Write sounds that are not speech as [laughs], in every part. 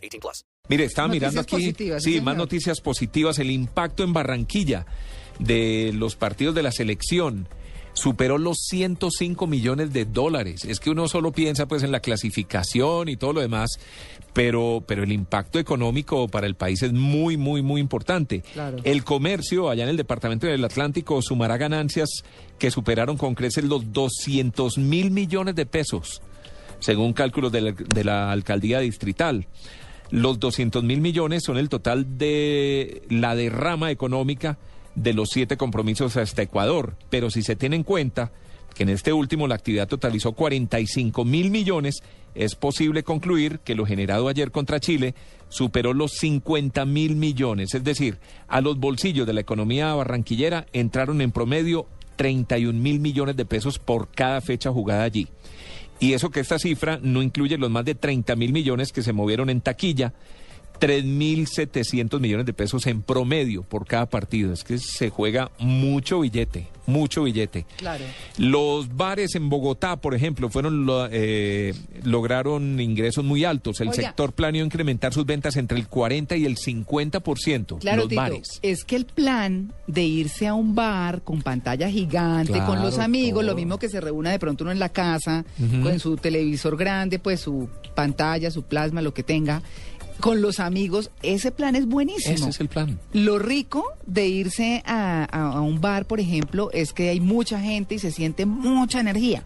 18 plus. Mire, estaba Noticias mirando aquí, positivas, sí, más noticias positivas, el impacto en Barranquilla de los partidos de la selección superó los 105 millones de dólares. Es que uno solo piensa pues en la clasificación y todo lo demás, pero, pero el impacto económico para el país es muy, muy, muy importante. Claro. El comercio allá en el departamento del Atlántico sumará ganancias que superaron con creces los 200 mil millones de pesos según cálculos de la, de la alcaldía distrital. Los 200 mil millones son el total de la derrama económica de los siete compromisos hasta Ecuador. Pero si se tiene en cuenta que en este último la actividad totalizó 45 mil millones, es posible concluir que lo generado ayer contra Chile superó los 50 mil millones. Es decir, a los bolsillos de la economía barranquillera entraron en promedio 31 mil millones de pesos por cada fecha jugada allí. Y eso que esta cifra no incluye los más de 30 mil millones que se movieron en taquilla, 3.700 millones de pesos en promedio por cada partido. Es que se juega mucho billete, mucho billete. Claro. Los bares en Bogotá, por ejemplo, fueron eh, lograron ingresos muy altos. El Oiga. sector planeó incrementar sus ventas entre el 40 y el 50%. Claro, los Tito, bares. es que el plan de irse a un bar con pantalla gigante, con los amigos, lo mismo que se reúna de pronto uno en la casa, con su televisor grande, pues su pantalla, su plasma, lo que tenga, con los amigos, ese plan es buenísimo. Ese es el plan. Lo rico de irse a, a- a un bar, por ejemplo, es que hay mucha gente y se siente mucha energía.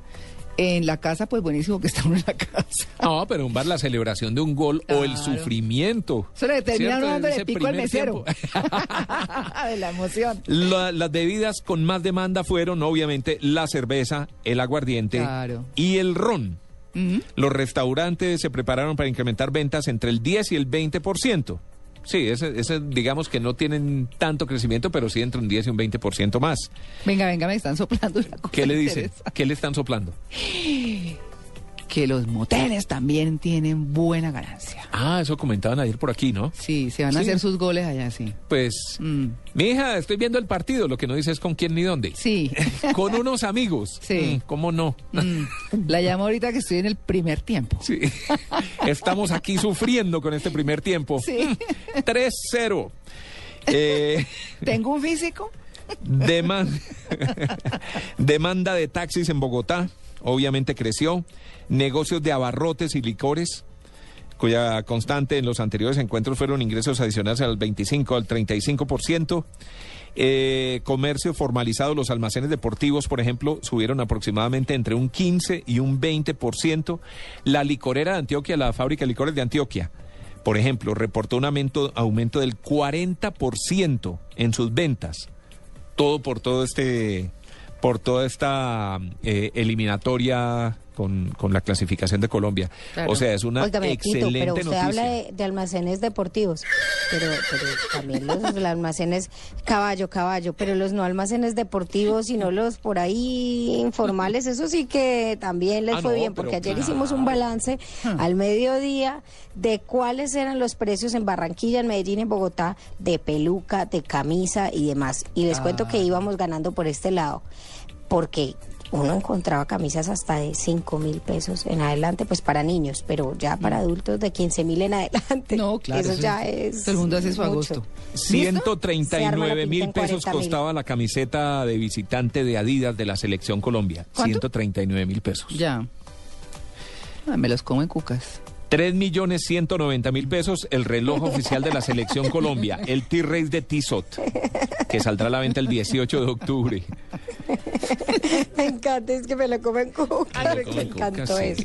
En la casa, pues buenísimo que [laughs] uno en la casa. No, pero un bar, la celebración de un gol o el sufrimiento. Eso le termina ¿Cierto? dando de pico al mesero. [laughs] de la emoción. La- las bebidas con más demanda fueron obviamente la cerveza, el aguardiente Claro. y el ron. Los restaurantes se prepararon para incrementar ventas entre el 10 y el 20%. Sí, ese, ese, digamos que no tienen tanto crecimiento, pero sí entre un 10 y un 20% más. Venga, venga, me están soplando una cosa ¿Qué le interesante. ¿Qué le están soplando? [laughs] Que los moteles también tienen buena ganancia. Ah, eso comentaban ayer por aquí, ¿no? Sí, se van a hacer sus goles allá, sí. Pues, Mm, mi hija, estoy viendo el partido, lo que no dice es con quién ni dónde. Sí. [laughs] Con unos amigos. Sí. Mm, ¿Cómo no? Mm, La llamo ahorita que estoy en el primer tiempo. Sí. [laughs] Estamos aquí sufriendo con este primer tiempo. Sí. 3-0. Eh, [laughs] Tengo un físico. deman- demanda de taxis en Bogotá, obviamente creció. Negocios de abarrotes y licores, cuya constante en los anteriores encuentros fueron ingresos adicionales al 25 al 35%. Eh, comercio formalizado, los almacenes deportivos, por ejemplo, subieron aproximadamente entre un 15 y un 20%. La licorera de Antioquia, la fábrica de licores de Antioquia, por ejemplo, reportó un aumento, aumento del 40% en sus ventas. Todo por todo este, por toda esta eh, eliminatoria con, con la clasificación de Colombia. Claro. O sea, es una Tito, excelente pero usted noticia. habla de, de almacenes deportivos, pero, pero también los, los almacenes caballo, caballo, pero los no almacenes deportivos, sino los por ahí informales, eso sí que también les Ah, fue no, bien, porque ayer claro. hicimos un balance al mediodía de cuáles eran los precios en Barranquilla, en Medellín, en Bogotá, de peluca, de camisa y demás. Y les cuento que íbamos ganando por este lado, porque uno encontraba camisas hasta de 5 mil pesos en adelante, pues para niños, pero ya para adultos de 15 mil en adelante. No, claro. Eso ya es. Todo el mundo hace su mucho. agosto. Se arma 139 la mil pesos 40.000. costaba la camiseta de visitante de Adidas de la Selección Colombia. ¿Cuánto? 139 mil pesos. Ya. Ah, me los como en cucas. 3 millones 190 mil pesos el reloj oficial de la Selección Colombia, el T-Race de Tissot, que saldrá a la venta el 18 de octubre. [laughs] Me encanta, es que me lo comen con. Me lo me encantó casi. eso.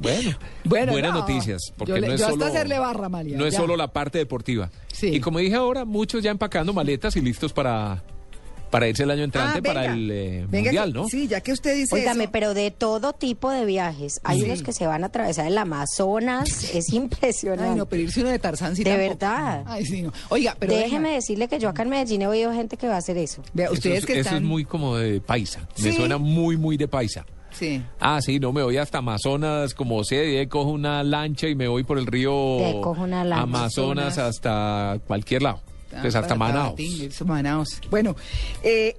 Bueno, Bueno, buenas no. noticias, porque Yo le- no es yo hasta solo hacerle barra, Amalia, no es ya. solo la parte deportiva. Sí. Y como dije ahora, muchos ya empacando maletas y listos para para irse el año entrante Ah, para el eh, Venga, mundial, que- ¿no? Sí, ya que usted dice Óigame, eso. pero de todo tipo de viajes. Hay Sí. unos que se van a atravesar el Amazonas, [laughs] es impresionante. Ay, no, pero irse uno de Tarzán sí De tampoco. verdad. Ay, sí, no. Oiga, pero Déjeme venga, decirle que yo acá en Medellín he oído gente que va a hacer eso. vea, Eso ustedes es- que eso están... es muy como de paisa. Me suena muy, muy de paisa. Sí. Ah, sí, no, me voy hasta Amazonas, como y ahí cojo una lancha y me voy por el río lancha. Amazonas hasta cualquier lado. Pues Ah, hasta para Manaus. Tabatín, eso, Manaus. Bueno, eh,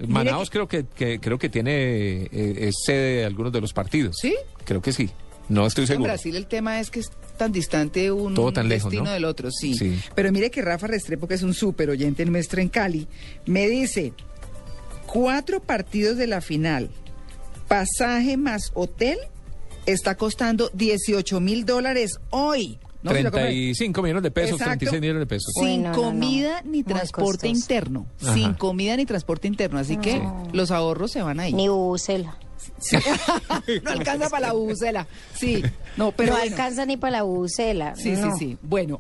creo que, que- creo que tiene eh, es sede de algunos de los partidos. ¿Sí? Creo que sí. No estoy En seguro. Brasil el tema es que es tan distante un Todo tan lejos, destino ¿no? del otro, sí. Sí. Pero mire que Rafa Restrepo, que es un súper oyente nuestro en Cali, me dice, cuatro partidos de la final, pasaje más hotel, está costando 18 mil dólares hoy. No se lo compra- 35 millones de pesos, Exacto. 36 millones de pesos. Sin no, no, no. comida ni transporte interno. Ajá. Sin comida ni transporte interno. Así que los ahorros se van ahí. Ni bucela. [laughs] no alcanza para la bucela. Sí. No, pero no bueno. alcanza ni para la bucela. Sí, no. sí, sí. Bueno.